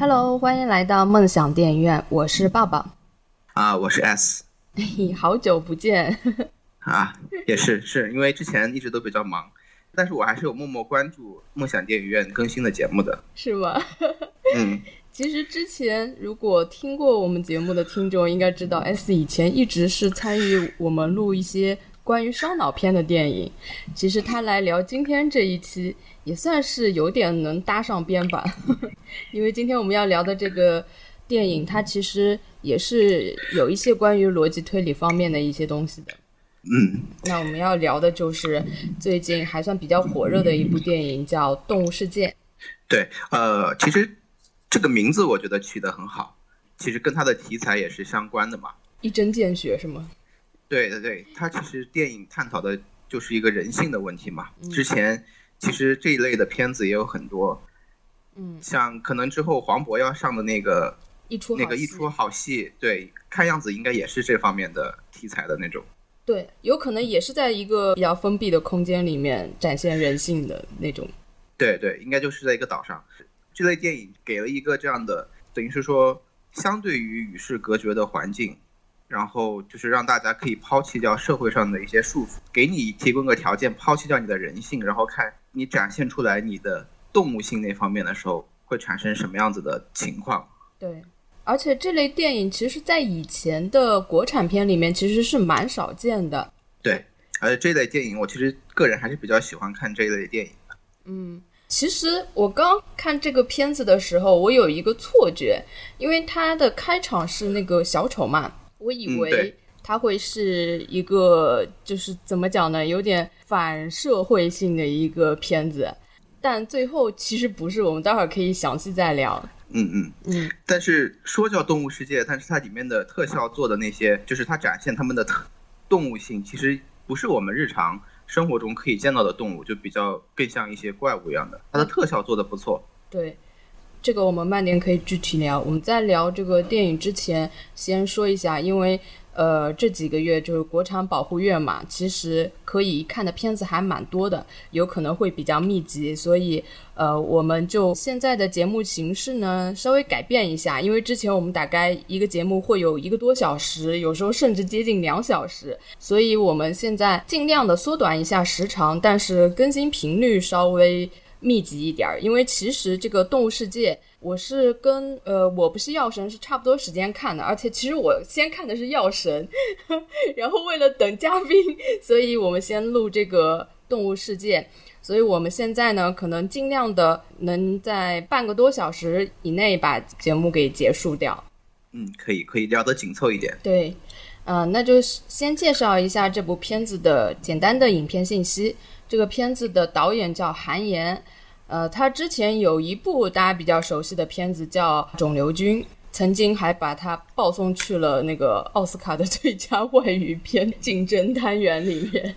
Hello，欢迎来到梦想电影院，我是抱抱。啊，我是 S。嘿，好久不见。啊，也是，是因为之前一直都比较忙，但是我还是有默默关注梦想电影院更新的节目的。是吗？嗯，其实之前如果听过我们节目的听众应该知道，S 以前一直是参与我们录一些关于烧脑片的电影。其实他来聊今天这一期。也算是有点能搭上边吧，因为今天我们要聊的这个电影，它其实也是有一些关于逻辑推理方面的一些东西的。嗯，那我们要聊的就是最近还算比较火热的一部电影，叫《动物世界》。对，呃，其实这个名字我觉得取得很好，其实跟它的题材也是相关的嘛。一针见血是吗？对对对，它其实电影探讨的就是一个人性的问题嘛。之前。其实这一类的片子也有很多，嗯，像可能之后黄渤要上的那个一出那个一出好戏，对，看样子应该也是这方面的题材的那种。对，有可能也是在一个比较封闭的空间里面展现人性的那种。对对，应该就是在一个岛上，这类电影给了一个这样的，等于是说相对于与世隔绝的环境。然后就是让大家可以抛弃掉社会上的一些束缚，给你提供个条件，抛弃掉你的人性，然后看你展现出来你的动物性那方面的时候，会产生什么样子的情况？对，而且这类电影其实，在以前的国产片里面其实是蛮少见的。对，而且这类电影，我其实个人还是比较喜欢看这一类电影的。嗯，其实我刚看这个片子的时候，我有一个错觉，因为它的开场是那个小丑嘛。我以为它会是一个，就是怎么讲呢，有点反社会性的一个片子，但最后其实不是。我们待会儿可以详细再聊。嗯嗯嗯。但是说叫动物世界，但是它里面的特效做的那些，就是它展现它们的特动物性，其实不是我们日常生活中可以见到的动物，就比较更像一些怪物一样的。它的特效做的不错。对。这个我们慢点可以具体聊。我们在聊这个电影之前，先说一下，因为呃这几个月就是国产保护月嘛，其实可以看的片子还蛮多的，有可能会比较密集，所以呃我们就现在的节目形式呢稍微改变一下，因为之前我们大概一个节目会有一个多小时，有时候甚至接近两小时，所以我们现在尽量的缩短一下时长，但是更新频率稍微。密集一点儿，因为其实这个《动物世界》，我是跟呃，我不是药神是差不多时间看的，而且其实我先看的是药神，然后为了等嘉宾，所以我们先录这个《动物世界》，所以我们现在呢，可能尽量的能在半个多小时以内把节目给结束掉。嗯，可以，可以聊得紧凑一点。对，嗯，那就先介绍一下这部片子的简单的影片信息。这个片子的导演叫韩延，呃，他之前有一部大家比较熟悉的片子叫《肿瘤君》，曾经还把他报送去了那个奥斯卡的最佳外语片竞争单元里面。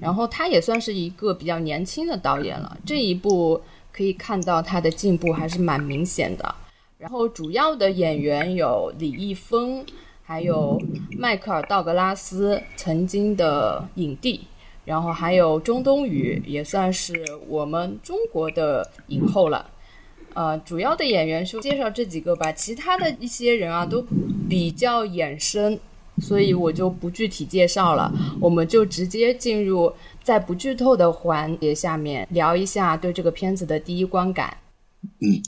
然后他也算是一个比较年轻的导演了，这一部可以看到他的进步还是蛮明显的。然后主要的演员有李易峰，还有迈克尔·道格拉斯，曾经的影帝。然后还有周冬雨，也算是我们中国的影后了。呃，主要的演员就介绍这几个吧，其他的一些人啊都比较衍生，所以我就不具体介绍了。我们就直接进入在不剧透的环节下面聊一下对这个片子的第一观感。嗯，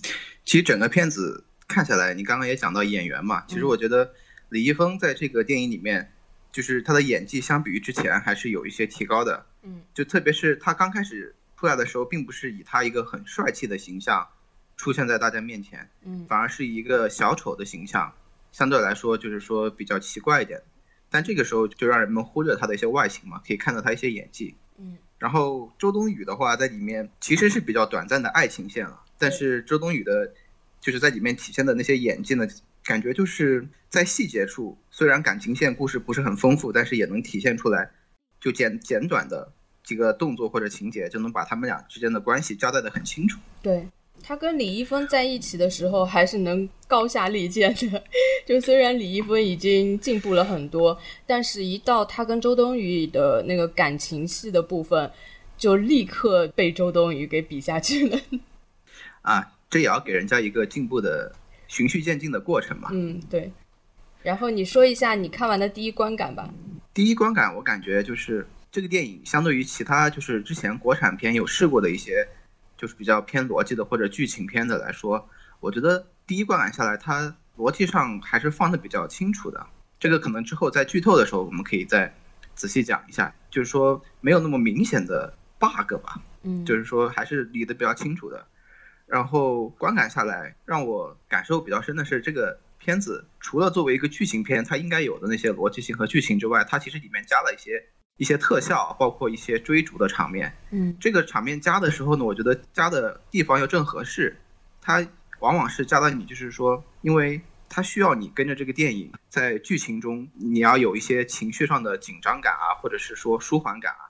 其实整个片子看下来，你刚刚也讲到演员嘛，其实我觉得李易峰在这个电影里面。就是他的演技相比于之前还是有一些提高的，嗯，就特别是他刚开始出来的时候，并不是以他一个很帅气的形象出现在大家面前，嗯，反而是一个小丑的形象，相对来说就是说比较奇怪一点，但这个时候就让人们忽略他的一些外形嘛，可以看到他一些演技，嗯，然后周冬雨的话在里面其实是比较短暂的爱情线了，但是周冬雨的，就是在里面体现的那些演技呢。感觉就是在细节处，虽然感情线故事不是很丰富，但是也能体现出来，就简简短的几个动作或者情节，就能把他们俩之间的关系交代的很清楚。对他跟李易峰在一起的时候，还是能高下立见的。就虽然李易峰已经进步了很多，但是一到他跟周冬雨的那个感情戏的部分，就立刻被周冬雨给比下去了。啊。这也要给人家一个进步的循序渐进的过程嘛。嗯，对。然后你说一下你看完的第一观感吧。第一观感，我感觉就是这个电影相对于其他就是之前国产片有试过的一些，就是比较偏逻辑的或者剧情片的来说，我觉得第一观感下来，它逻辑上还是放的比较清楚的。这个可能之后在剧透的时候我们可以再仔细讲一下，就是说没有那么明显的 bug 吧。嗯，就是说还是理得比较清楚的。然后观感下来，让我感受比较深的是这个。片子除了作为一个剧情片，它应该有的那些逻辑性和剧情之外，它其实里面加了一些一些特效，包括一些追逐的场面。嗯，这个场面加的时候呢，我觉得加的地方要正合适。它往往是加到你，就是说，因为它需要你跟着这个电影，在剧情中你要有一些情绪上的紧张感啊，或者是说舒缓感啊。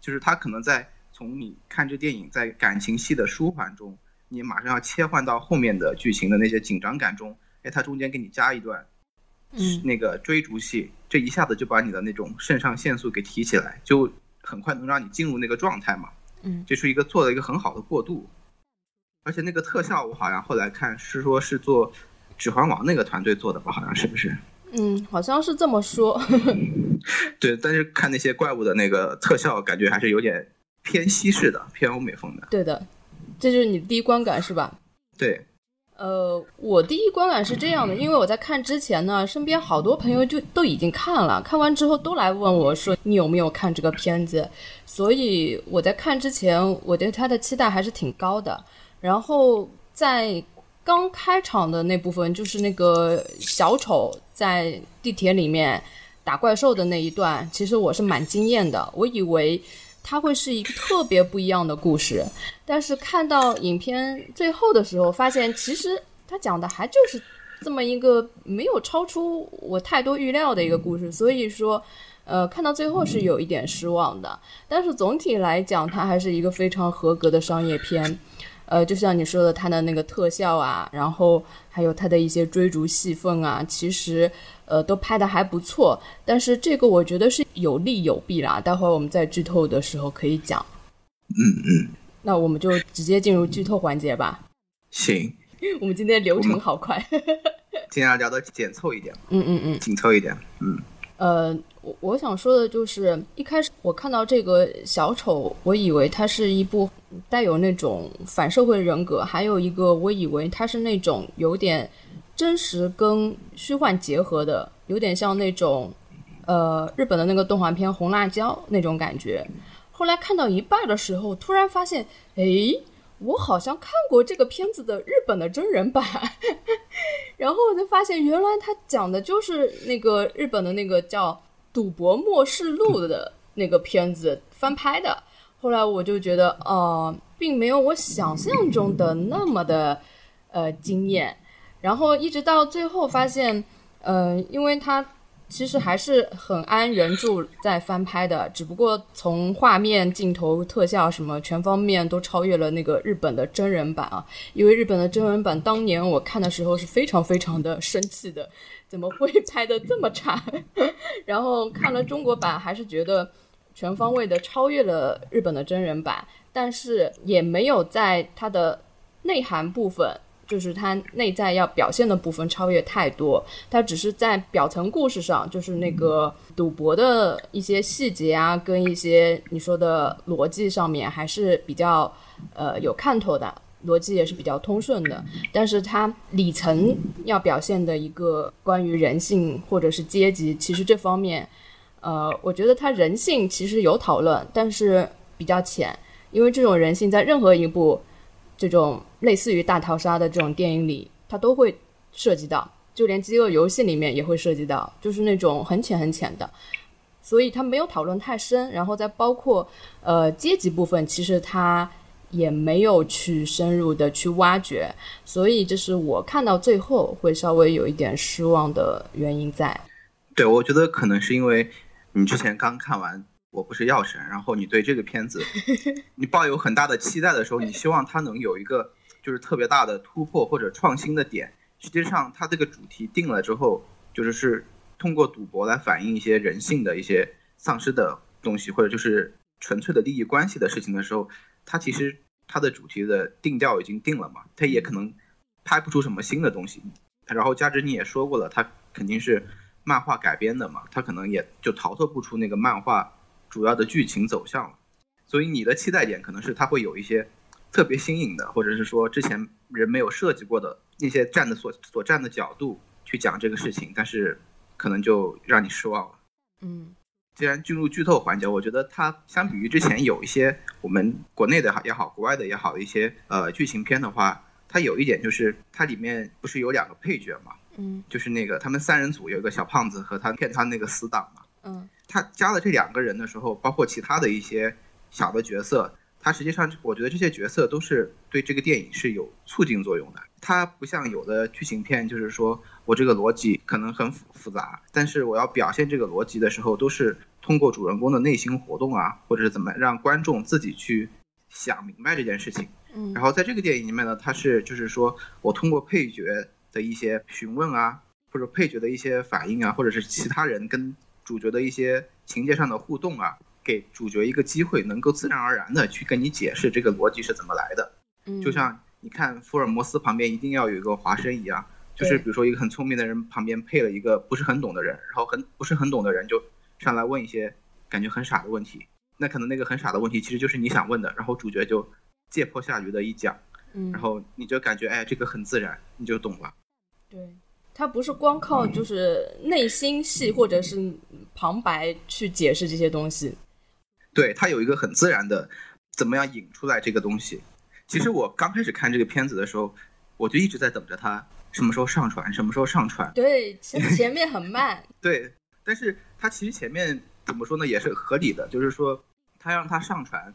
就是它可能在从你看这电影在感情戏的舒缓中，你马上要切换到后面的剧情的那些紧张感中。哎，它中间给你加一段，嗯，那个追逐戏，这一下子就把你的那种肾上腺素给提起来，就很快能让你进入那个状态嘛。嗯，这是一个做了一个很好的过渡，而且那个特效我好像后来看是说是做《指环王》那个团队做的吧，好像是不是？嗯，好像是这么说。对，但是看那些怪物的那个特效，感觉还是有点偏西式的，偏欧美风的。对的，这就是你第一观感是吧？对。呃，我第一观感是这样的，因为我在看之前呢，身边好多朋友就都已经看了，看完之后都来问我说你有没有看这个片子，所以我在看之前，我对他的期待还是挺高的。然后在刚开场的那部分，就是那个小丑在地铁里面打怪兽的那一段，其实我是蛮惊艳的，我以为。它会是一个特别不一样的故事，但是看到影片最后的时候，发现其实它讲的还就是这么一个没有超出我太多预料的一个故事，所以说，呃，看到最后是有一点失望的。但是总体来讲，它还是一个非常合格的商业片。呃，就像你说的，它的那个特效啊，然后还有它的一些追逐戏份啊，其实呃都拍的还不错。但是这个我觉得是有利有弊啦，待会儿我们在剧透的时候可以讲。嗯嗯。那我们就直接进入剧透环节吧。行。我们今天流程好快。尽量聊的紧凑一点。嗯嗯嗯。紧凑一点。嗯。呃。我我想说的就是，一开始我看到这个小丑，我以为它是一部带有那种反社会人格，还有一个我以为它是那种有点真实跟虚幻结合的，有点像那种呃日本的那个动画片《红辣椒》那种感觉。后来看到一半的时候，突然发现，哎，我好像看过这个片子的日本的真人版，然后我就发现，原来他讲的就是那个日本的那个叫。《赌博末世录》的那个片子翻拍的，后来我就觉得，哦，并没有我想象中的那么的，呃，惊艳。然后一直到最后发现，呃，因为他其实还是很按原著在翻拍的，只不过从画面、镜头、特效什么全方面都超越了那个日本的真人版啊。因为日本的真人版当年我看的时候是非常非常的生气的。怎么会拍的这么差？然后看了中国版，还是觉得全方位的超越了日本的真人版，但是也没有在它的内涵部分，就是它内在要表现的部分超越太多。它只是在表层故事上，就是那个赌博的一些细节啊，跟一些你说的逻辑上面，还是比较呃有看头的。逻辑也是比较通顺的，但是它里层要表现的一个关于人性或者是阶级，其实这方面，呃，我觉得它人性其实有讨论，但是比较浅，因为这种人性在任何一部这种类似于大逃杀的这种电影里，它都会涉及到，就连饥饿游戏里面也会涉及到，就是那种很浅很浅的，所以它没有讨论太深，然后再包括呃阶级部分，其实它。也没有去深入的去挖掘，所以这是我看到最后会稍微有一点失望的原因在。对，我觉得可能是因为你之前刚看完《我不是药神》，然后你对这个片子 你抱有很大的期待的时候，你希望它能有一个就是特别大的突破或者创新的点。实际上，它这个主题定了之后，就是是通过赌博来反映一些人性的一些丧失的东西，或者就是纯粹的利益关系的事情的时候。它其实它的主题的定调已经定了嘛，它也可能拍不出什么新的东西。然后加之你也说过了，它肯定是漫画改编的嘛，它可能也就逃脱不出那个漫画主要的剧情走向了。所以你的期待点可能是它会有一些特别新颖的，或者是说之前人没有设计过的那些站的所所站的角度去讲这个事情，但是可能就让你失望了。嗯。既然进入剧透环节，我觉得它相比于之前有一些我们国内的也好，国外的也好的一些呃剧情片的话，它有一点就是它里面不是有两个配角嘛，嗯，就是那个他们三人组有一个小胖子和他骗他那个死党嘛，嗯，他加了这两个人的时候，包括其他的一些小的角色，他实际上我觉得这些角色都是对这个电影是有促进作用的。它不像有的剧情片，就是说我这个逻辑可能很复复杂，但是我要表现这个逻辑的时候，都是通过主人公的内心活动啊，或者是怎么让观众自己去想明白这件事情。嗯，然后在这个电影里面呢，它是就是说我通过配角的一些询问啊，或者配角的一些反应啊，或者是其他人跟主角的一些情节上的互动啊，给主角一个机会，能够自然而然的去跟你解释这个逻辑是怎么来的。嗯，就像。你看福尔摩斯旁边一定要有一个华生一样，就是比如说一个很聪明的人旁边配了一个不是很懂的人，然后很不是很懂的人就上来问一些感觉很傻的问题，那可能那个很傻的问题其实就是你想问的，然后主角就借坡下驴的一讲，嗯，然后你就感觉哎这个很自然，你就懂了。对，他不是光靠就是内心戏或者是旁白去解释这些东西，对他有一个很自然的怎么样引出来这个东西。其实我刚开始看这个片子的时候，我就一直在等着它什么时候上传，什么时候上传。对，前 前面很慢。对，但是它其实前面怎么说呢，也是合理的，就是说他让他上传，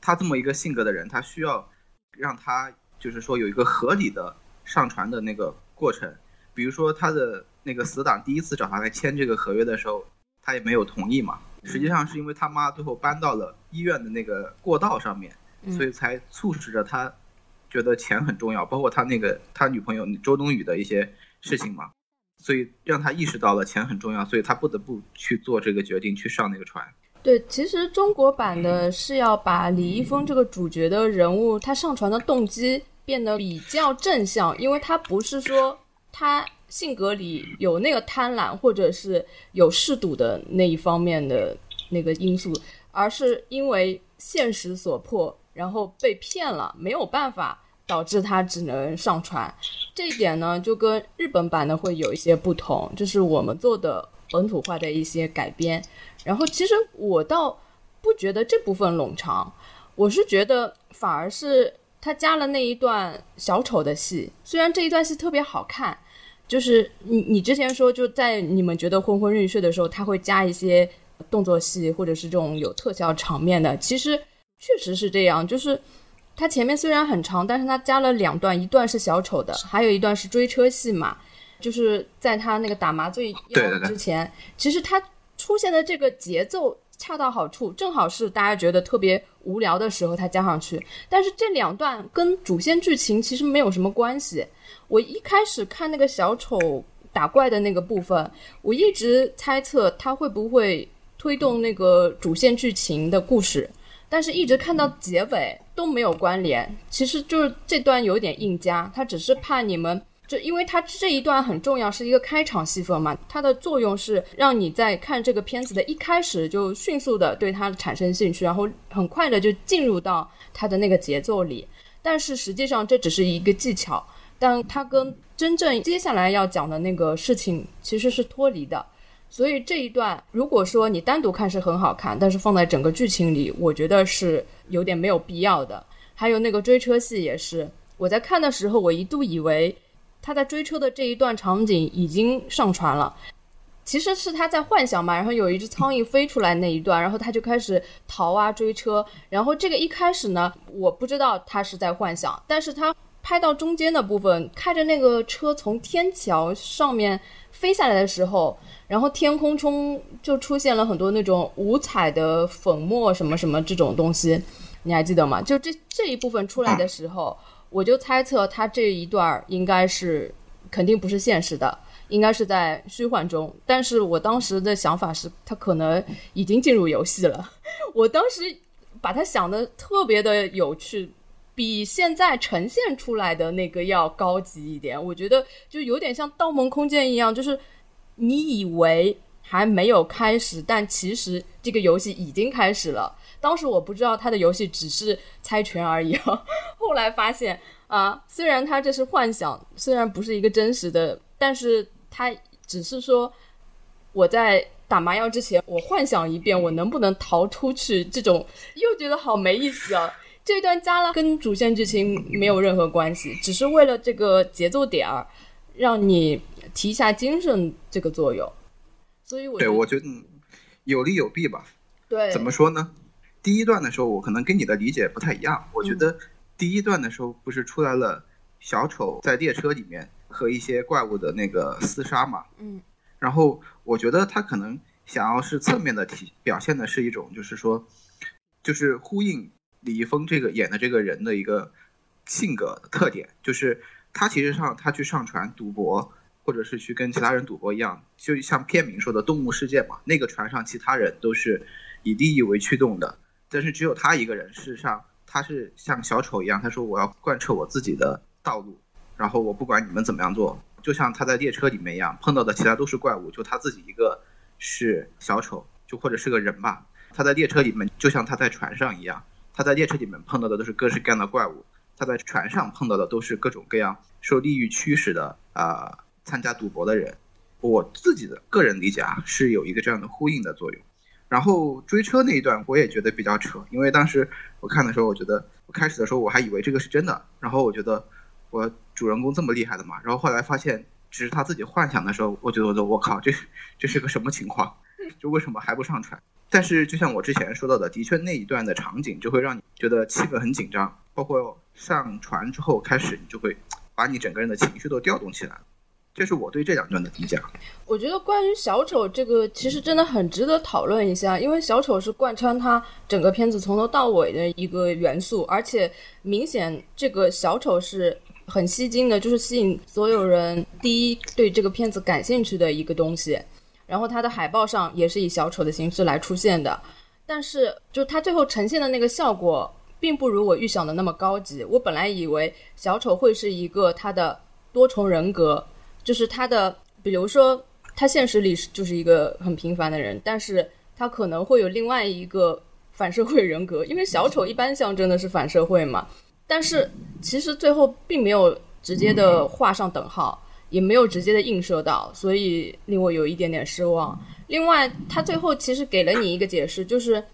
他这么一个性格的人，他需要让他就是说有一个合理的上传的那个过程。比如说他的那个死党第一次找他来签这个合约的时候，他也没有同意嘛。实际上是因为他妈最后搬到了医院的那个过道上面。所以才促使着他觉得钱很重要，包括他那个他女朋友周冬雨的一些事情嘛，所以让他意识到了钱很重要，所以他不得不去做这个决定，去上那个船。对，其实中国版的是要把李易峰这个主角的人物，他上船的动机变得比较正向，因为他不是说他性格里有那个贪婪或者是有嗜赌的那一方面的那个因素，而是因为现实所迫。然后被骗了，没有办法，导致他只能上传。这一点呢，就跟日本版的会有一些不同，就是我们做的本土化的一些改编。然后，其实我倒不觉得这部分冗长，我是觉得反而是他加了那一段小丑的戏。虽然这一段戏特别好看，就是你你之前说就在你们觉得昏昏欲睡的时候，他会加一些动作戏或者是这种有特效场面的，其实。确实是这样，就是它前面虽然很长，但是它加了两段，一段是小丑的，还有一段是追车戏嘛，就是在他那个打麻醉药之前，其实他出现的这个节奏恰到好处，正好是大家觉得特别无聊的时候，他加上去。但是这两段跟主线剧情其实没有什么关系。我一开始看那个小丑打怪的那个部分，我一直猜测他会不会推动那个主线剧情的故事。但是，一直看到结尾都没有关联，其实就是这段有点硬加，他只是怕你们，就因为他这一段很重要，是一个开场戏份嘛，它的作用是让你在看这个片子的一开始就迅速的对它产生兴趣，然后很快的就进入到它的那个节奏里。但是实际上这只是一个技巧，但它跟真正接下来要讲的那个事情其实是脱离的。所以这一段，如果说你单独看是很好看，但是放在整个剧情里，我觉得是有点没有必要的。还有那个追车戏也是，我在看的时候，我一度以为他在追车的这一段场景已经上传了，其实是他在幻想嘛。然后有一只苍蝇飞出来那一段，然后他就开始逃啊追车。然后这个一开始呢，我不知道他是在幻想，但是他拍到中间的部分，开着那个车从天桥上面飞下来的时候。然后天空中就出现了很多那种五彩的粉末什么什么这种东西，你还记得吗？就这这一部分出来的时候，我就猜测他这一段应该是肯定不是现实的，应该是在虚幻中。但是我当时的想法是，他可能已经进入游戏了。我当时把他想的特别的有趣，比现在呈现出来的那个要高级一点。我觉得就有点像《盗梦空间》一样，就是你以为还没有开始，但其实这个游戏已经开始了。当时我不知道他的游戏只是猜拳而已，啊 后来发现啊，虽然他这是幻想，虽然不是一个真实的，但是他只是说我在打麻药之前，我幻想一遍我能不能逃出去，这种又觉得好没意思啊。这段加了跟主线剧情没有任何关系，只是为了这个节奏点儿，让你提一下精神这个作用。所以我对我觉得有利有弊吧。对，怎么说呢？第一段的时候，我可能跟你的理解不太一样。我觉得第一段的时候不是出来了小丑在列车里面和一些怪物的那个厮杀嘛？嗯。然后我觉得他可能想要是侧面的体表现的是一种，就是说，就是呼应。李易峰这个演的这个人的一个性格特点，就是他其实上他去上船赌博，或者是去跟其他人赌博一样，就像片名说的“动物世界”嘛。那个船上其他人都是以利益为驱动的，但是只有他一个人，事实上他是像小丑一样，他说我要贯彻我自己的道路，然后我不管你们怎么样做，就像他在列车里面一样，碰到的其他都是怪物，就他自己一个是小丑，就或者是个人吧。他在列车里面就像他在船上一样。他在列车里面碰到的都是各式各样的怪物，他在船上碰到的都是各种各样受利益驱使的啊，参加赌博的人。我自己的个人理解啊，是有一个这样的呼应的作用。然后追车那一段我也觉得比较扯，因为当时我看的时候，我觉得我开始的时候我还以为这个是真的，然后我觉得我主人公这么厉害的嘛，然后后来发现只是他自己幻想的时候，我觉得我靠，这这是个什么情况？就为什么还不上船？但是，就像我之前说到的，的确那一段的场景就会让你觉得气氛很紧张，包括上船之后开始，你就会把你整个人的情绪都调动起来这是我对这两段的理解。我觉得关于小丑这个，其实真的很值得讨论一下，因为小丑是贯穿他整个片子从头到尾的一个元素，而且明显这个小丑是很吸睛的，就是吸引所有人第一对这个片子感兴趣的一个东西。然后它的海报上也是以小丑的形式来出现的，但是就它最后呈现的那个效果，并不如我预想的那么高级。我本来以为小丑会是一个他的多重人格，就是他的，比如说他现实里是就是一个很平凡的人，但是他可能会有另外一个反社会人格，因为小丑一般象征的是反社会嘛。但是其实最后并没有直接的画上等号。也没有直接的映射到，所以令我有一点点失望。另外，他最后其实给了你一个解释，就是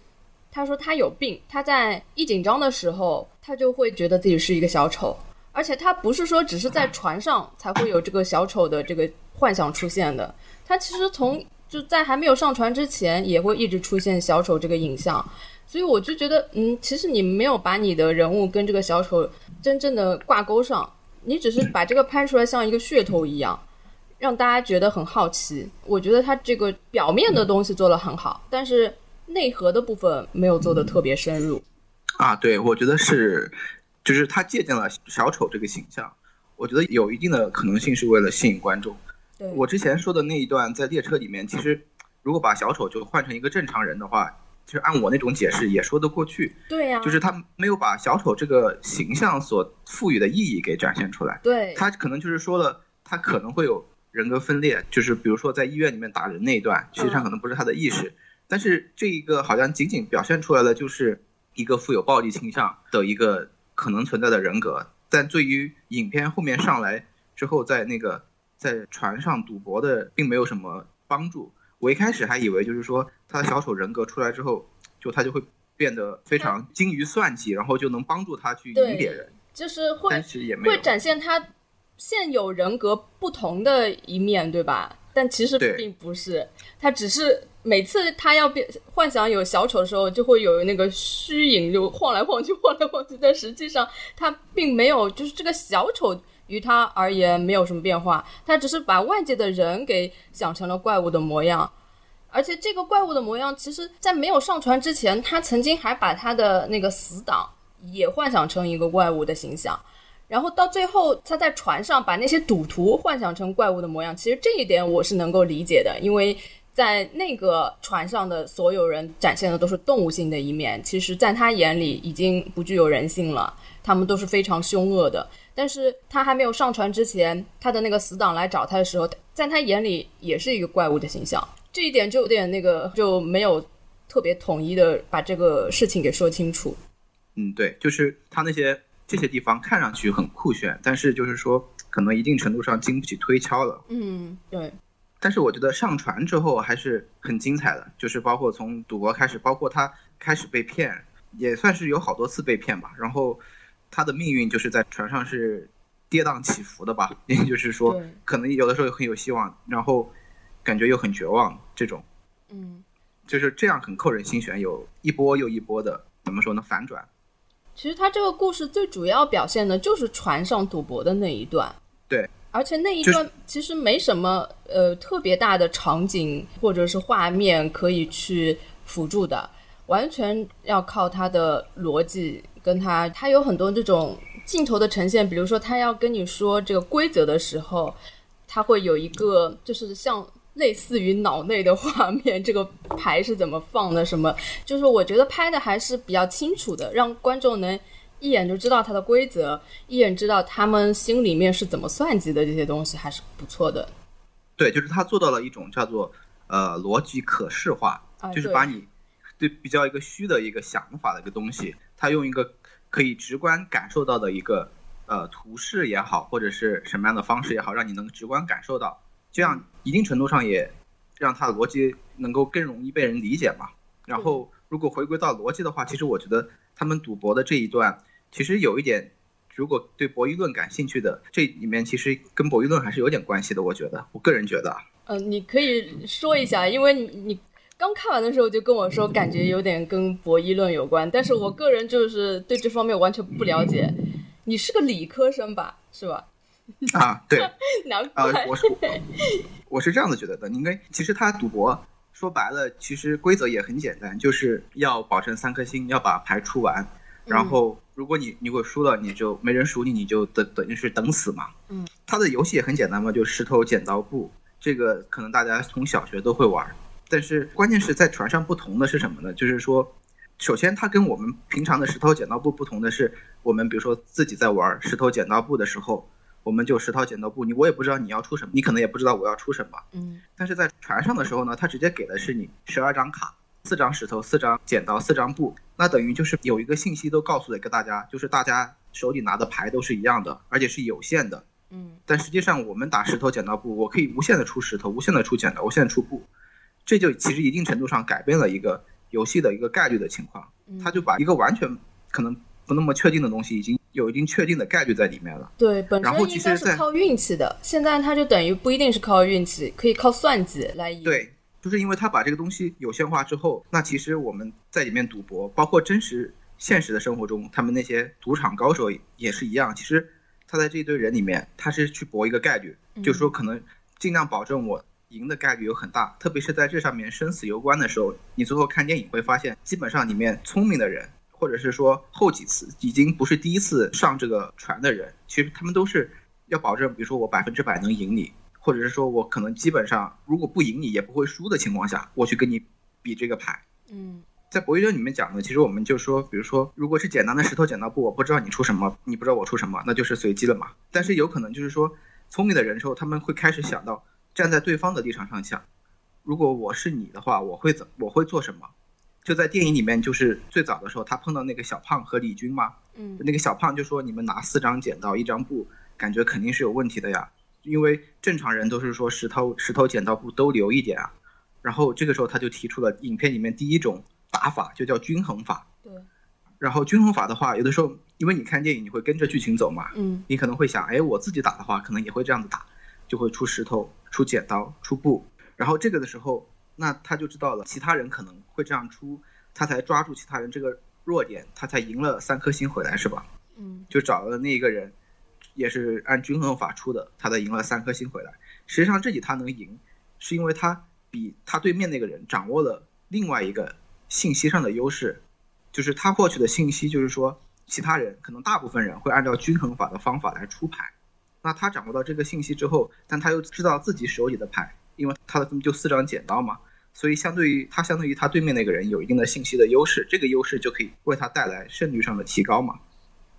他说他有病，他在一紧张的时候，他就会觉得自己是一个小丑，而且他不是说只是在船上才会有这个小丑的这个幻想出现的，他其实从就在还没有上船之前，也会一直出现小丑这个影像。所以我就觉得，嗯，其实你没有把你的人物跟这个小丑真正的挂钩上。你只是把这个拍出来像一个噱头一样，让大家觉得很好奇。我觉得他这个表面的东西做得很好，但是内核的部分没有做的特别深入。啊，对，我觉得是，就是他借鉴了小丑这个形象，我觉得有一定的可能性是为了吸引观众。对我之前说的那一段在列车里面，其实如果把小丑就换成一个正常人的话。其实按我那种解释也说得过去，对呀，就是他没有把小丑这个形象所赋予的意义给展现出来。对，他可能就是说了，他可能会有人格分裂，就是比如说在医院里面打人那一段，实际上可能不是他的意识，但是这一个好像仅仅表现出来的就是一个富有暴力倾向的一个可能存在的人格，但对于影片后面上来之后，在那个在船上赌博的并没有什么帮助。我一开始还以为就是说他的小丑人格出来之后，就他就会变得非常精于算计，然后就能帮助他去赢别人，就是会会展现他现有人格不同的一面，对吧？但其实并不是，他只是每次他要变幻想有小丑的时候，就会有那个虚影就晃来晃去，晃来晃去，但实际上他并没有，就是这个小丑。于他而言没有什么变化，他只是把外界的人给想成了怪物的模样，而且这个怪物的模样，其实在没有上船之前，他曾经还把他的那个死党也幻想成一个怪物的形象，然后到最后他在船上把那些赌徒幻想成怪物的模样，其实这一点我是能够理解的，因为在那个船上的所有人展现的都是动物性的一面，其实在他眼里已经不具有人性了，他们都是非常凶恶的。但是他还没有上船之前，他的那个死党来找他的时候，在他眼里也是一个怪物的形象。这一点就有点那个，就没有特别统一的把这个事情给说清楚。嗯，对，就是他那些这些地方看上去很酷炫，但是就是说可能一定程度上经不起推敲了。嗯，对。但是我觉得上船之后还是很精彩的，就是包括从赌博开始，包括他开始被骗，也算是有好多次被骗吧。然后。他的命运就是在船上是跌宕起伏的吧，也就是说，可能有的时候很有希望，然后感觉又很绝望，这种，嗯，就是这样很扣人心弦，有一波又一波的，怎么说呢？反转。其实他这个故事最主要表现的就是船上赌博的那一段，对，而且那一段其实没什么呃特别大的场景或者是画面可以去辅助的，完全要靠他的逻辑。跟他，他有很多这种镜头的呈现，比如说他要跟你说这个规则的时候，他会有一个就是像类似于脑内的画面，这个牌是怎么放的，什么，就是我觉得拍的还是比较清楚的，让观众能一眼就知道它的规则，一眼知道他们心里面是怎么算计的，这些东西还是不错的。对，就是他做到了一种叫做呃逻辑可视化，就是把你对比较一个虚的一个想法的一个东西。他用一个可以直观感受到的一个呃图示也好，或者是什么样的方式也好，让你能直观感受到，这样一定程度上也让他的逻辑能够更容易被人理解嘛。然后，如果回归到逻辑的话，其实我觉得他们赌博的这一段，其实有一点，如果对博弈论感兴趣的，这里面其实跟博弈论还是有点关系的。我觉得，我个人觉得。嗯，你可以说一下，因为你你。刚看完的时候就跟我说，感觉有点跟博弈论有关，但是我个人就是对这方面完全不了解。你是个理科生吧？是吧？啊，对。难怪。我是 我是这样子觉得的，应该其实他赌博说白了，其实规则也很简单，就是要保证三颗星，要把牌出完。然后如果你如果输了，你就没人赎你，你就等等于是等死嘛。嗯。他的游戏也很简单嘛，就石头剪刀布，这个可能大家从小学都会玩。但是关键是在船上不同的是什么呢？就是说，首先它跟我们平常的石头剪刀布不同的是，我们比如说自己在玩石头剪刀布的时候，我们就石头剪刀布，你我也不知道你要出什么，你可能也不知道我要出什么。嗯。但是在船上的时候呢，它直接给的是你十二张卡，四张石头，四张剪刀，四张布，那等于就是有一个信息都告诉了一个大家，就是大家手里拿的牌都是一样的，而且是有限的。嗯。但实际上我们打石头剪刀布，我可以无限的出石头，无限的出剪刀，无限的出布。这就其实一定程度上改变了一个游戏的一个概率的情况，他就把一个完全可能不那么确定的东西，已经有一定确定的概率在里面了。对，本身应该是靠运气的，现在它就等于不一定是靠运气，可以靠算计来赢。对，就是因为他把这个东西有限化之后，那其实我们在里面赌博，包括真实现实的生活中，他们那些赌场高手也是一样。其实他在这一堆人里面，他是去搏一个概率，就是说可能尽量保证我。赢的概率有很大，特别是在这上面生死攸关的时候，你最后看电影会发现，基本上里面聪明的人，或者是说后几次已经不是第一次上这个船的人，其实他们都是要保证，比如说我百分之百能赢你，或者是说我可能基本上如果不赢你也不会输的情况下，我去跟你比这个牌。嗯，在博弈论里面讲的，其实我们就说，比如说如果是简单的石头剪刀布，我不知道你出什么，你不知道我出什么，那就是随机了嘛。但是有可能就是说，聪明的人之后他们会开始想到。站在对方的立场上想，如果我是你的话，我会怎我会做什么？就在电影里面，就是最早的时候，他碰到那个小胖和李军嘛，嗯，那个小胖就说：“你们拿四张剪刀一张布，感觉肯定是有问题的呀，因为正常人都是说石头石头剪刀布都留一点啊。”然后这个时候他就提出了影片里面第一种打法，就叫均衡法。对。然后均衡法的话，有的时候因为你看电影，你会跟着剧情走嘛，嗯，你可能会想，哎，我自己打的话，可能也会这样子打。就会出石头、出剪刀、出布，然后这个的时候，那他就知道了，其他人可能会这样出，他才抓住其他人这个弱点，他才赢了三颗星回来，是吧？嗯，就找了那一个人，也是按均衡法出的，他才赢了三颗星回来。实际上这里他能赢，是因为他比他对面那个人掌握了另外一个信息上的优势，就是他获取的信息，就是说其他人可能大部分人会按照均衡法的方法来出牌。那他掌握到这个信息之后，但他又知道自己手里的牌因为他的就四张剪刀嘛，所以相对于他相对于他对面那个人有一定的信息的优势，这个优势就可以为他带来胜率上的提高嘛。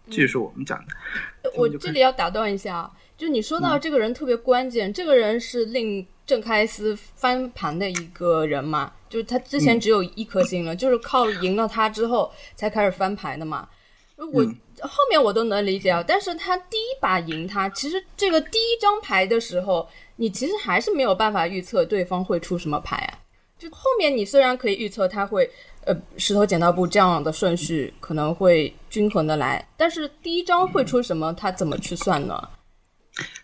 这就是我们讲的。我这里要打断一下，就你说到这个人特别关键，这个人是令郑开司翻盘的一个人嘛？就是他之前只有一颗星了，就是靠赢了他之后才开始翻牌的嘛。我后面我都能理解啊，但是他第一把赢他，其实这个第一张牌的时候，你其实还是没有办法预测对方会出什么牌啊。就后面你虽然可以预测他会。呃，石头剪刀布这样的顺序可能会均衡的来，但是第一张会出什么，他怎么去算呢？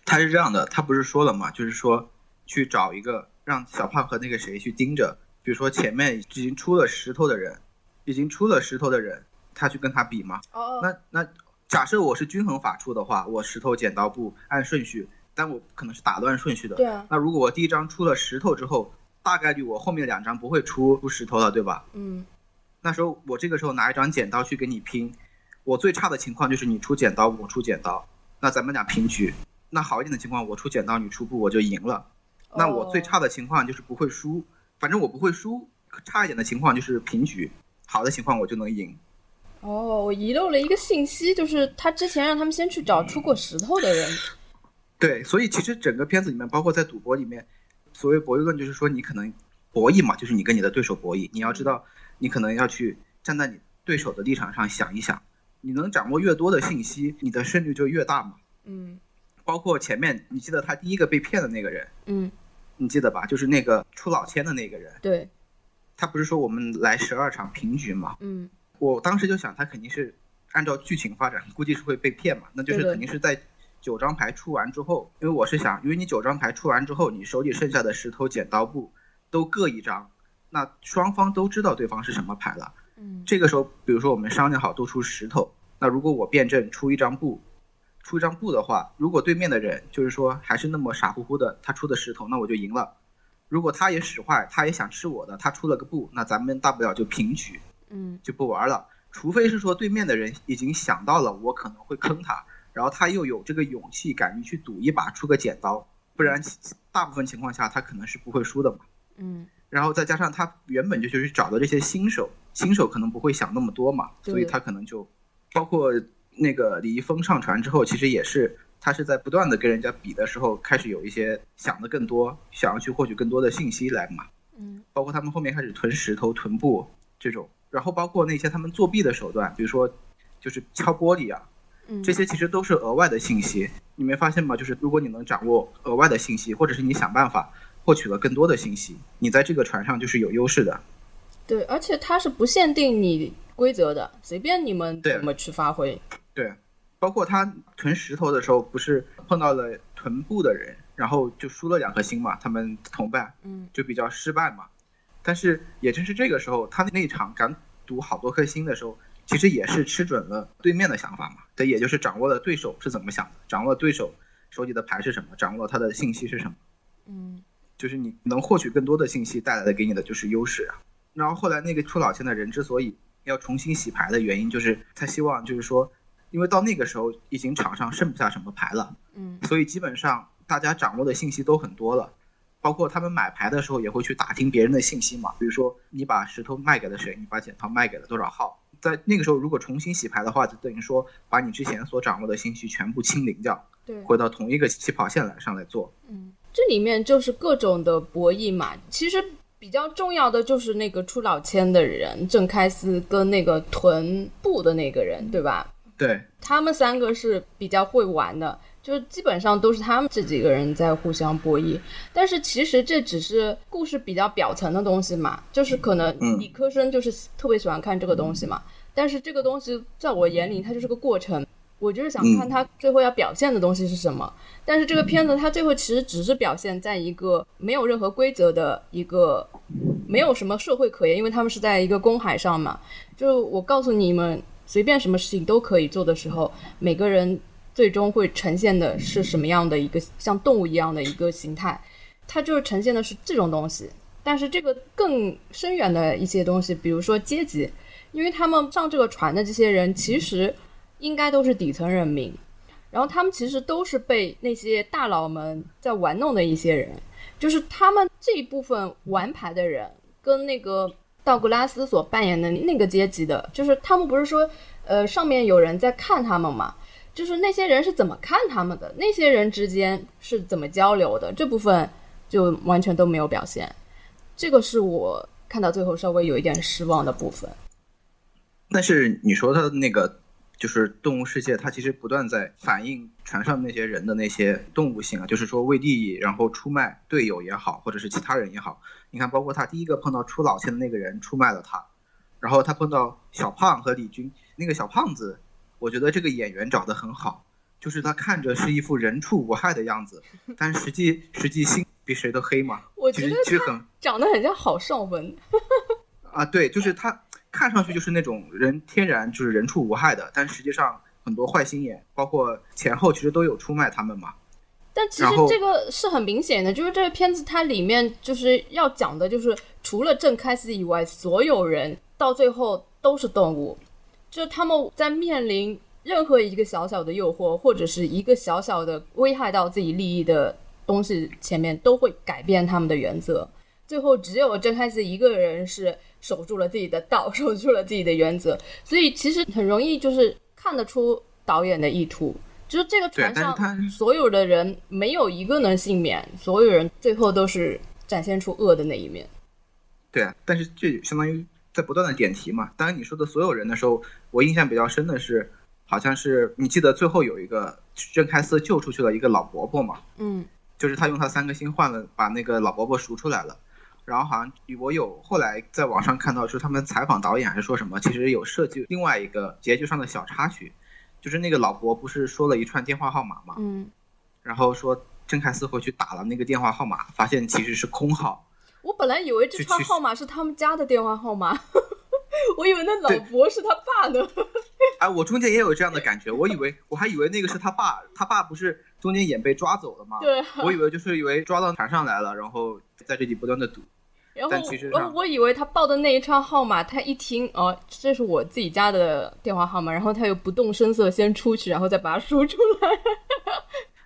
他是这样的，他不是说了吗？就是说去找一个让小胖和那个谁去盯着，比如说前面已经出了石头的人，已经出了石头的人，他去跟他比嘛。哦。那那假设我是均衡法出的话，我石头剪刀布按顺序，但我可能是打乱顺序的。对啊。那如果我第一张出了石头之后。大概率我后面两张不会出出石头了，对吧？嗯，那时候我这个时候拿一张剪刀去跟你拼，我最差的情况就是你出剪刀，我出剪刀，那咱们俩平局。那好一点的情况，我出剪刀，你出布，我就赢了。那我最差的情况就是不会输，反正我不会输。差一点的情况就是平局，好的情况我就能赢。哦，我遗漏了一个信息，就是他之前让他们先去找出过石头的人。对，所以其实整个片子里面，包括在赌博里面。所谓博弈论，就是说你可能博弈嘛，就是你跟你的对手博弈。你要知道，你可能要去站在你对手的立场上想一想。你能掌握越多的信息，你的胜率就越大嘛。嗯。包括前面，你记得他第一个被骗的那个人，嗯，你记得吧？就是那个出老千的那个人。对。他不是说我们来十二场平局嘛？嗯。我当时就想，他肯定是按照剧情发展，估计是会被骗嘛。那就是肯定是在。九张牌出完之后，因为我是想，因为你九张牌出完之后，你手里剩下的石头剪刀布都各一张，那双方都知道对方是什么牌了。嗯，这个时候，比如说我们商量好都出石头，那如果我辩证出一张布，出一张布的话，如果对面的人就是说还是那么傻乎乎的，他出的石头，那我就赢了。如果他也使坏，他也想吃我的，他出了个布，那咱们大不了就平局，嗯，就不玩了。除非是说对面的人已经想到了我可能会坑他。然后他又有这个勇气，敢于去赌一把，出个剪刀，不然大部分情况下他可能是不会输的嘛。嗯。然后再加上他原本就就是找的这些新手，新手可能不会想那么多嘛，所以他可能就，包括那个李易峰上船之后，其实也是他是在不断的跟人家比的时候，开始有一些想的更多，想要去获取更多的信息来嘛。嗯。包括他们后面开始囤石头、囤布这种，然后包括那些他们作弊的手段，比如说就是敲玻璃啊。这些其实都是额外的信息，你没发现吗？就是如果你能掌握额外的信息，或者是你想办法获取了更多的信息，你在这个船上就是有优势的。对，而且它是不限定你规则的，随便你们怎么去发挥。对，包括他囤石头的时候，不是碰到了臀部的人，然后就输了两颗星嘛，他们同伴，嗯，就比较失败嘛。但是也正是这个时候，他那场敢赌好多颗星的时候。其实也是吃准了对面的想法嘛，对，也就是掌握了对手是怎么想的，掌握了对手手里的牌是什么，掌握了他的信息是什么，嗯，就是你能获取更多的信息带来的给你的就是优势啊。然后后来那个出老千的人之所以要重新洗牌的原因，就是他希望就是说，因为到那个时候已经场上剩不下什么牌了，嗯，所以基本上大家掌握的信息都很多了，包括他们买牌的时候也会去打听别人的信息嘛，比如说你把石头卖给了谁，你把剪刀卖给了多少号。在那个时候，如果重新洗牌的话，就等于说把你之前所掌握的信息全部清零掉，对，回到同一个起跑线来上来做。嗯，这里面就是各种的博弈嘛。其实比较重要的就是那个出老千的人郑开司跟那个屯布的那个人，对吧？对，他们三个是比较会玩的。就基本上都是他们这几个人在互相博弈，但是其实这只是故事比较表层的东西嘛，就是可能理科生就是特别喜欢看这个东西嘛。但是这个东西在我眼里，它就是个过程，我就是想看他最后要表现的东西是什么。但是这个片子它最后其实只是表现在一个没有任何规则的一个，没有什么社会可言，因为他们是在一个公海上嘛。就我告诉你们，随便什么事情都可以做的时候，每个人。最终会呈现的是什么样的一个像动物一样的一个形态？它就是呈现的是这种东西。但是这个更深远的一些东西，比如说阶级，因为他们上这个船的这些人其实应该都是底层人民，然后他们其实都是被那些大佬们在玩弄的一些人，就是他们这一部分玩牌的人跟那个道格拉斯所扮演的那个阶级的，就是他们不是说，呃，上面有人在看他们嘛？就是那些人是怎么看他们的？那些人之间是怎么交流的？这部分就完全都没有表现。这个是我看到最后稍微有一点失望的部分。但是你说他的那个。就是动物世界，它其实不断在反映船上那些人的那些动物性啊，就是说为利益然后出卖队友也好，或者是其他人也好。你看，包括他第一个碰到出老千的那个人出卖了他，然后他碰到小胖和李军那个小胖子，我觉得这个演员找得很好，就是他看着是一副人畜无害的样子，但实际实际心比谁都黑嘛。我觉得其实很长得很像郝邵文。啊，对，就是他。看上去就是那种人天然就是人畜无害的，但实际上很多坏心眼，包括前后其实都有出卖他们嘛。但其实这个是很明显的，就是这个片子它里面就是要讲的，就是除了郑开司以外，所有人到最后都是动物，就他们在面临任何一个小小的诱惑，或者是一个小小的危害到自己利益的东西前面，都会改变他们的原则。最后只有郑开司一个人是。守住了自己的道，守住了自己的原则，所以其实很容易就是看得出导演的意图，就是这个船上所有的人没有一个能幸免，所有人最后都是展现出恶的那一面。对啊，但是这相当于在不断的点题嘛。当然你说的所有人的时候，我印象比较深的是，好像是你记得最后有一个郑开司救出去了一个老伯伯嘛？嗯，就是他用他三颗星换了，把那个老伯伯赎出来了。然后好像我有后来在网上看到，是他们采访导演还是说什么，其实有设计另外一个结局上的小插曲，就是那个老伯不是说了一串电话号码嘛，嗯，然后说郑开司回去打了那个电话号码，发现其实是空号。我本来以为这串号码是他们家的电话号码，我以为那老伯是他爸呢。哎，我中间也有这样的感觉，我以为我还以为那个是他爸，他爸不是中间眼被抓走了吗？对，我以为就是以为抓到船上来了，然后在这里不断的赌。然后我我以为他报的那一串号码，他一听哦，这是我自己家的电话号码，然后他又不动声色先出去，然后再把它输出来。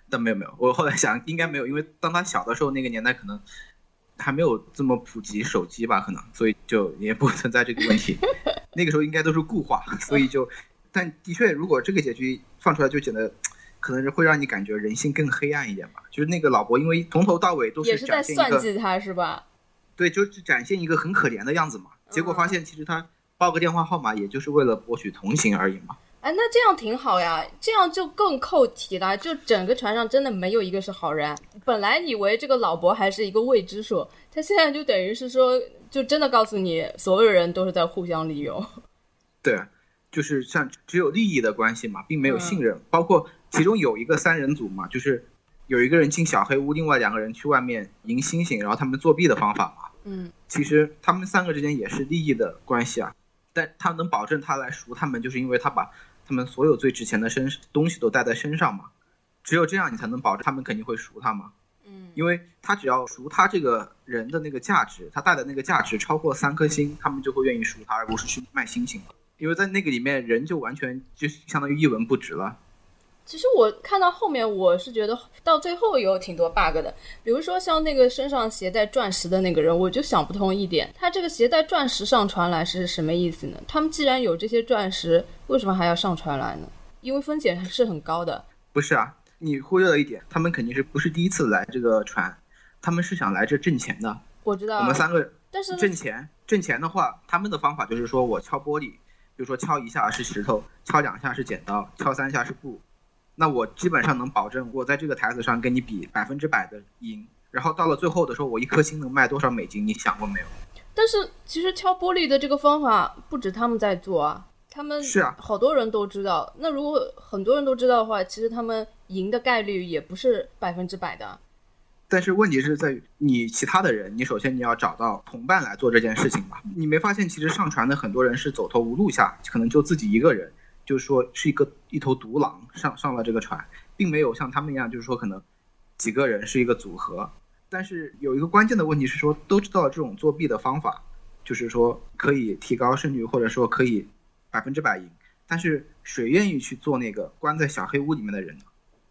但没有没有，我后来想应该没有，因为当他小的时候，那个年代可能还没有这么普及手机吧，可能所以就也不存在这个问题。那个时候应该都是固话，所以就，但的确，如果这个结局放出来，就显得可能是会让你感觉人性更黑暗一点吧。就是那个老伯，因为从头到尾都是在算计他，是吧？对，就是展现一个很可怜的样子嘛，结果发现其实他报个电话号码，也就是为了博取同情而已嘛。哎，那这样挺好呀，这样就更扣题了。就整个船上真的没有一个是好人。本来以为这个老伯还是一个未知数，他现在就等于是说，就真的告诉你，所有人都是在互相利用。对，就是像只有利益的关系嘛，并没有信任。包括其中有一个三人组嘛，就是有一个人进小黑屋，另外两个人去外面迎星星，然后他们作弊的方法嘛。嗯，其实他们三个之间也是利益的关系啊，但他能保证他来赎他们，就是因为他把他们所有最值钱的身东西都带在身上嘛。只有这样，你才能保证他们肯定会赎他嘛。嗯，因为他只要赎他这个人的那个价值，他带的那个价值超过三颗星，他们就会愿意赎他，而不是去卖星星因为在那个里面，人就完全就相当于一文不值了。其实我看到后面，我是觉得到最后有挺多 bug 的。比如说像那个身上携带钻石的那个人，我就想不通一点，他这个携带钻石上船来是什么意思呢？他们既然有这些钻石，为什么还要上船来呢？因为风险还是很高的。不是啊，你忽略了一点，他们肯定是不是第一次来这个船，他们是想来这挣钱的。我知道。我们三个，但是挣钱挣钱的话，他们的方法就是说我敲玻璃，比如说敲一下是石头，敲两下是剪刀，敲三下是布。那我基本上能保证，我在这个台子上跟你比百分之百的赢，然后到了最后的时候，我一颗星能卖多少美金？你想过没有？但是其实敲玻璃的这个方法不止他们在做啊，他们是啊，好多人都知道。那如果很多人都知道的话，其实他们赢的概率也不是百分之百的。但是问题是在于你其他的人，你首先你要找到同伴来做这件事情吧。你没发现其实上船的很多人是走投无路下，可能就自己一个人。就是说是一个一头独狼上上了这个船，并没有像他们一样，就是说可能几个人是一个组合。但是有一个关键的问题是说，都知道这种作弊的方法，就是说可以提高胜率，或者说可以百分之百赢。但是谁愿意去做那个关在小黑屋里面的人呢？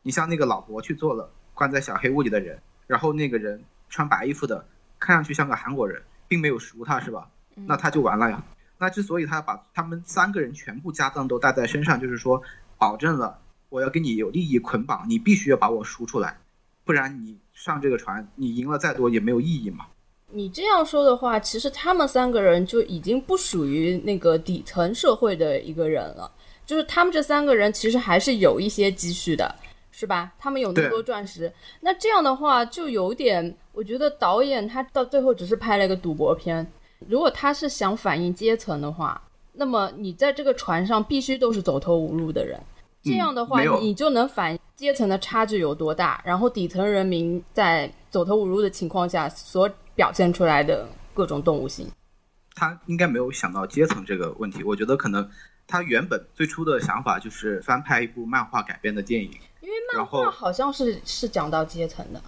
你像那个老伯去做了关在小黑屋里的人，然后那个人穿白衣服的看上去像个韩国人，并没有赎他，是吧？那他就完了呀。那之所以他把他们三个人全部家当都带在身上，就是说保证了我要跟你有利益捆绑，你必须要把我赎出来，不然你上这个船，你赢了再多也没有意义嘛。你这样说的话，其实他们三个人就已经不属于那个底层社会的一个人了。就是他们这三个人其实还是有一些积蓄的，是吧？他们有那么多钻石，那这样的话就有点，我觉得导演他到最后只是拍了一个赌博片。如果他是想反映阶层的话，那么你在这个船上必须都是走投无路的人，这样的话你就能反阶层的差距有多大，然后底层人民在走投无路的情况下所表现出来的各种动物性。他应该没有想到阶层这个问题，我觉得可能。他原本最初的想法就是翻拍一部漫画改编的电影，因为漫画好像是是讲到阶层的。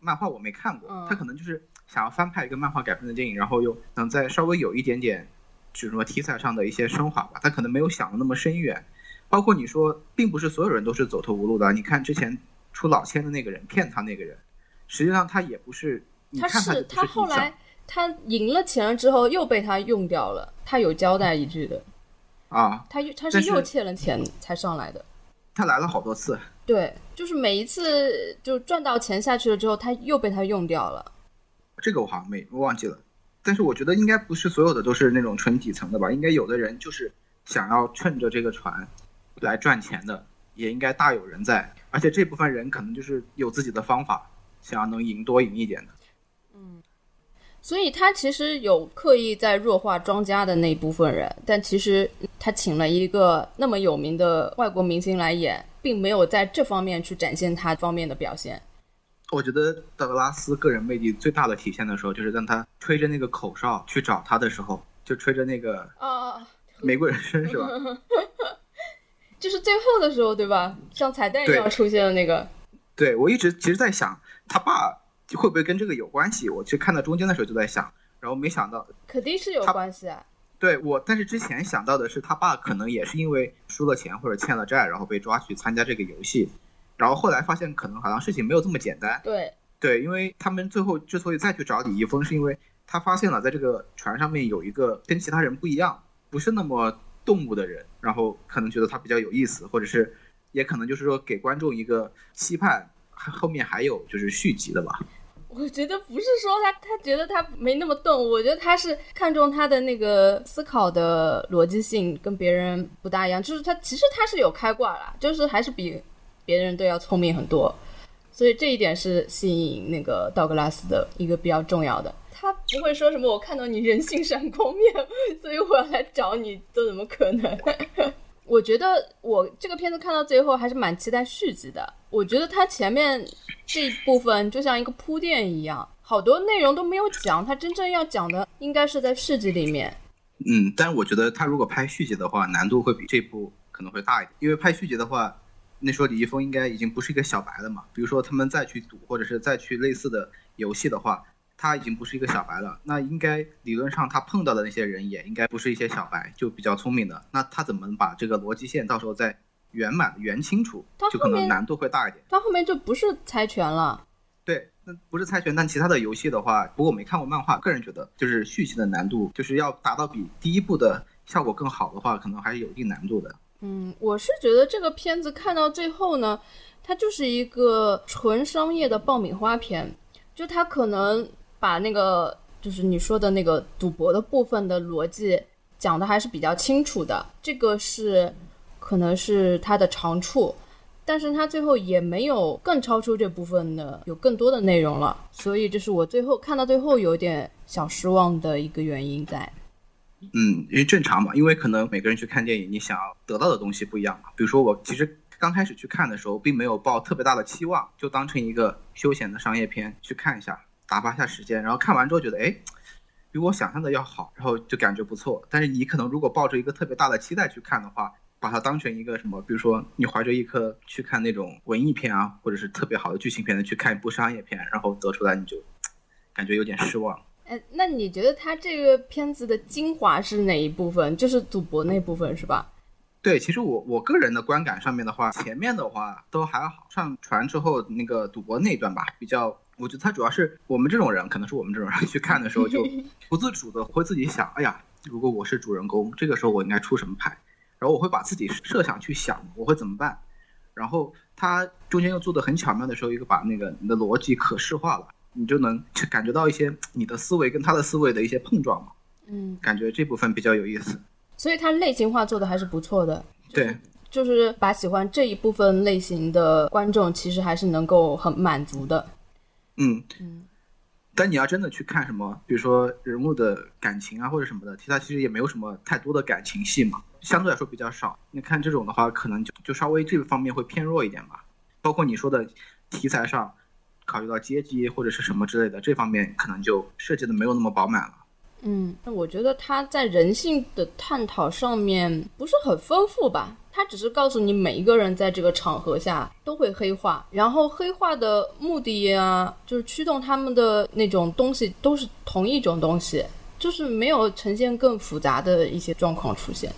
漫画我没看过，他可能就是想要翻拍一个漫画改编的电影，然后又能再稍微有一点点，就是说题材上的一些升华吧。他可能没有想的那么深远。包括你说，并不是所有人都是走投无路的。你看之前出老千的那个人骗他那个人，实际上他也不是。他是他后来他赢了钱了之后又被他用掉了，他有交代一句的。啊，他又他是又欠了钱才上来的，他来了好多次。对，就是每一次就赚到钱下去了之后，他又被他用掉了。这个我好像没忘记了，但是我觉得应该不是所有的都是那种纯底层的吧？应该有的人就是想要趁着这个船来赚钱的，也应该大有人在。而且这部分人可能就是有自己的方法，想要能赢多赢一点的。嗯所以他其实有刻意在弱化庄家的那一部分人，但其实他请了一个那么有名的外国明星来演，并没有在这方面去展现他方面的表现。我觉得道格拉斯个人魅力最大的体现的时候，就是当他吹着那个口哨去找他的时候，就吹着那个啊玫瑰人生是吧？就是最后的时候，对吧？像彩蛋一样出现的那个。对，我一直其实在想他爸。会不会跟这个有关系？我其实看到中间的时候就在想，然后没想到，肯定是有关系啊。对我，但是之前想到的是他爸可能也是因为输了钱或者欠了债，然后被抓去参加这个游戏，然后后来发现可能好像事情没有这么简单。对对，因为他们最后之所以再去找李易峰，是因为他发现了在这个船上面有一个跟其他人不一样，不是那么动物的人，然后可能觉得他比较有意思，或者是也可能就是说给观众一个期盼，后面还有就是续集的吧。我觉得不是说他，他觉得他没那么动，我觉得他是看中他的那个思考的逻辑性跟别人不大一样，就是他其实他是有开挂啦，就是还是比别人都要聪明很多，所以这一点是吸引那个道格拉斯的一个比较重要的。他不会说什么我看到你人性闪光面，所以我要来找你，这怎么可能？我觉得我这个片子看到最后还是蛮期待续集的。我觉得它前面这一部分就像一个铺垫一样，好多内容都没有讲，它真正要讲的应该是在续集里面。嗯，但是我觉得他如果拍续集的话，难度会比这部可能会大一点，因为拍续集的话，那时候李易峰应该已经不是一个小白了嘛。比如说他们再去赌，或者是再去类似的游戏的话。他已经不是一个小白了，那应该理论上他碰到的那些人也应该不是一些小白，就比较聪明的。那他怎么把这个逻辑线到时候再圆满圆清楚，就可能难度会大一点。他后面就不是猜拳了。对，那不是猜拳，但其他的游戏的话，不过我没看过漫画，个人觉得就是续集的难度，就是要达到比第一部的效果更好的话，可能还是有一定难度的。嗯，我是觉得这个片子看到最后呢，它就是一个纯商业的爆米花片，就它可能。把那个就是你说的那个赌博的部分的逻辑讲的还是比较清楚的，这个是可能是它的长处，但是它最后也没有更超出这部分的有更多的内容了，所以这是我最后看到最后有点小失望的一个原因在。嗯，因为正常嘛，因为可能每个人去看电影，你想要得到的东西不一样嘛。比如说我其实刚开始去看的时候，并没有抱特别大的期望，就当成一个休闲的商业片去看一下。打发一下时间，然后看完之后觉得，哎，比我想象的要好，然后就感觉不错。但是你可能如果抱着一个特别大的期待去看的话，把它当成一个什么，比如说你怀着一颗去看那种文艺片啊，或者是特别好的剧情片的去看一部商业片，然后得出来你就感觉有点失望。哎，那你觉得他这个片子的精华是哪一部分？就是赌博那部分是吧？对，其实我我个人的观感上面的话，前面的话都还好，上船之后那个赌博那段吧，比较。我觉得他主要是我们这种人，可能是我们这种人去看的时候，就 不自主的会自己想，哎呀，如果我是主人公，这个时候我应该出什么牌？然后我会把自己设想去想，我会怎么办？然后他中间又做的很巧妙的时候，一个把那个你的逻辑可视化了，你就能感觉到一些你的思维跟他的思维的一些碰撞嘛。嗯，感觉这部分比较有意思。所以它类型化做的还是不错的。对，就是把喜欢这一部分类型的观众，其实还是能够很满足的。嗯嗯。但你要真的去看什么，比如说人物的感情啊或者什么的，其他其实也没有什么太多的感情戏嘛，相对来说比较少。你看这种的话，可能就就稍微这个方面会偏弱一点吧。包括你说的题材上，考虑到阶级或者是什么之类的，这方面可能就设计的没有那么饱满了。嗯，那我觉得他在人性的探讨上面不是很丰富吧？他只是告诉你每一个人在这个场合下都会黑化，然后黑化的目的啊，就是驱动他们的那种东西都是同一种东西，就是没有呈现更复杂的一些状况出现。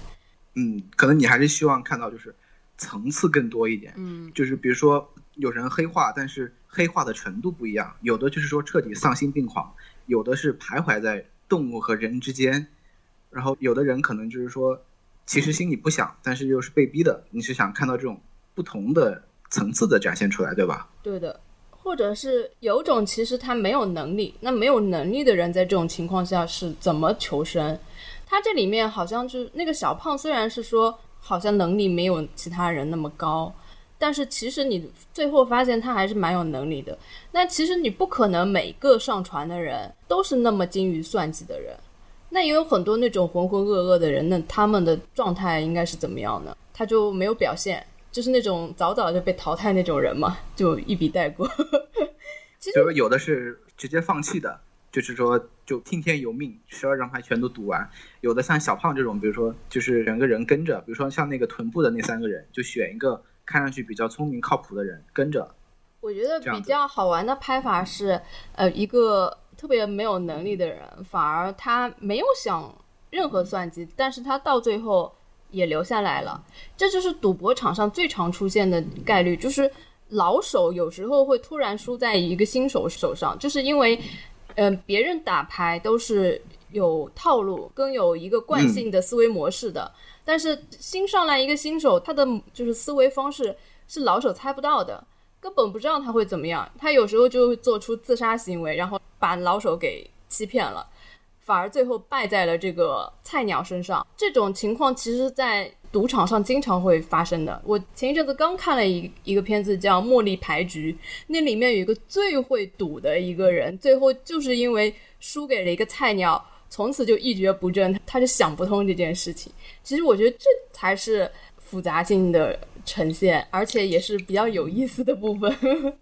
嗯，可能你还是希望看到就是层次更多一点。嗯，就是比如说有人黑化，但是黑化的程度不一样，有的就是说彻底丧心病狂，有的是徘徊在。动物和人之间，然后有的人可能就是说，其实心里不想，但是又是被逼的。你是想看到这种不同的层次的展现出来，对吧？对的，或者是有种其实他没有能力，那没有能力的人在这种情况下是怎么求生？他这里面好像就是那个小胖，虽然是说好像能力没有其他人那么高。但是其实你最后发现他还是蛮有能力的。那其实你不可能每个上传的人都是那么精于算计的人。那也有很多那种浑浑噩噩的人，那他们的状态应该是怎么样呢？他就没有表现，就是那种早早就被淘汰那种人嘛，就一笔带过。其实有的是直接放弃的，就是说就听天由命，十二张牌全都赌完。有的像小胖这种，比如说就是两个人跟着，比如说像那个臀部的那三个人，就选一个。看上去比较聪明靠谱的人跟着，我觉得比较好玩的拍法是，呃，一个特别没有能力的人，反而他没有想任何算计，但是他到最后也留下来了。这就是赌博场上最常出现的概率，就是老手有时候会突然输在一个新手手上，就是因为，嗯，别人打牌都是有套路，更有一个惯性的思维模式的。但是新上来一个新手，他的就是思维方式是老手猜不到的，根本不知道他会怎么样。他有时候就会做出自杀行为，然后把老手给欺骗了，反而最后败在了这个菜鸟身上。这种情况其实，在赌场上经常会发生的。我前一阵子刚看了一一个片子叫《茉莉牌局》，那里面有一个最会赌的一个人，最后就是因为输给了一个菜鸟。从此就一蹶不振，他就想不通这件事情。其实我觉得这才是复杂性的呈现，而且也是比较有意思的部分。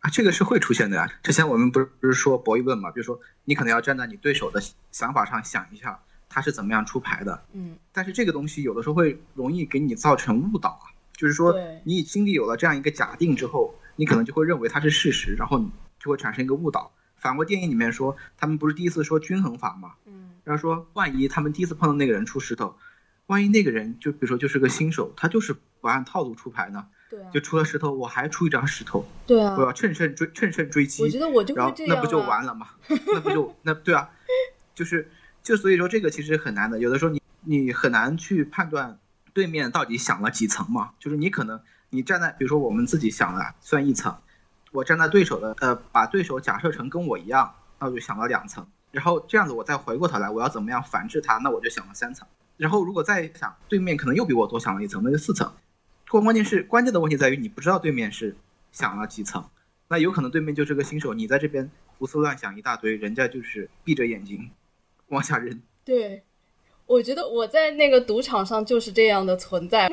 啊，这个是会出现的呀。之前我们不是不是说博弈论嘛？比如说你可能要站在你对手的想法上想一下，他是怎么样出牌的。嗯。但是这个东西有的时候会容易给你造成误导啊。就是说，你心里有了这样一个假定之后，你可能就会认为它是事实，然后你就会产生一个误导。反过电影里面说，他们不是第一次说均衡法吗？嗯，然后说万一他们第一次碰到那个人出石头，万一那个人就比如说就是个新手，他就是不按套路出牌呢？对，就出了石头，我还出一张石头，对啊，我要趁胜追趁胜追击。我觉得我就会这样，那不就完了吗？那不就那对啊，就是就所以说这个其实很难的，有的时候你你很难去判断对面到底想了几层嘛，就是你可能你站在比如说我们自己想了算一层。我站在对手的，呃，把对手假设成跟我一样，那我就想了两层，然后这样子我再回过头来，我要怎么样反制他，那我就想了三层，然后如果再想对面可能又比我多想了一层，那就四层。关关键是关键的问题在于你不知道对面是想了几层，那有可能对面就是个新手，你在这边胡思乱想一大堆，人家就是闭着眼睛 往下扔。对，我觉得我在那个赌场上就是这样的存在。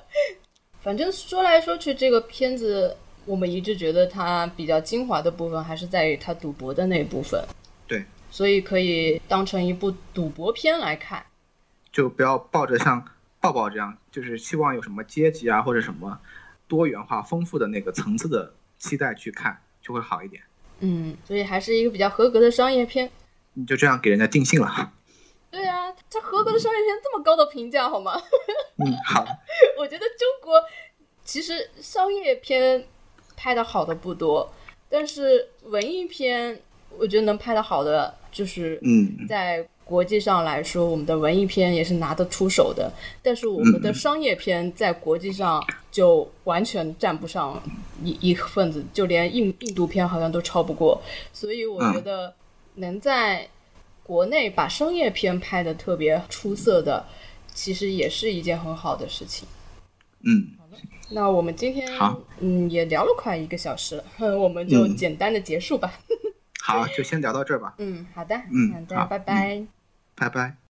反正说来说去，这个片子。我们一直觉得它比较精华的部分还是在于它赌博的那部分，对，所以可以当成一部赌博片来看，就不要抱着像抱抱这样，就是希望有什么阶级啊或者什么多元化、丰富的那个层次的期待去看，就会好一点。嗯，所以还是一个比较合格的商业片。你就这样给人家定性了？对啊，这合格的商业片这么高的评价，好吗？嗯，好。我觉得中国其实商业片。拍的好的不多，但是文艺片，我觉得能拍的好的，就是嗯在国际上来说，我们的文艺片也是拿得出手的。但是我们的商业片在国际上就完全占不上一一份子，就连印印度片好像都超不过。所以我觉得能在国内把商业片拍的特别出色的，其实也是一件很好的事情。嗯，那我们今天好嗯也聊了快一个小时了，我们就嗯简单的结束吧。好，就先聊到这儿吧，嗯，好的，嗯好的，好拜拜。拜拜。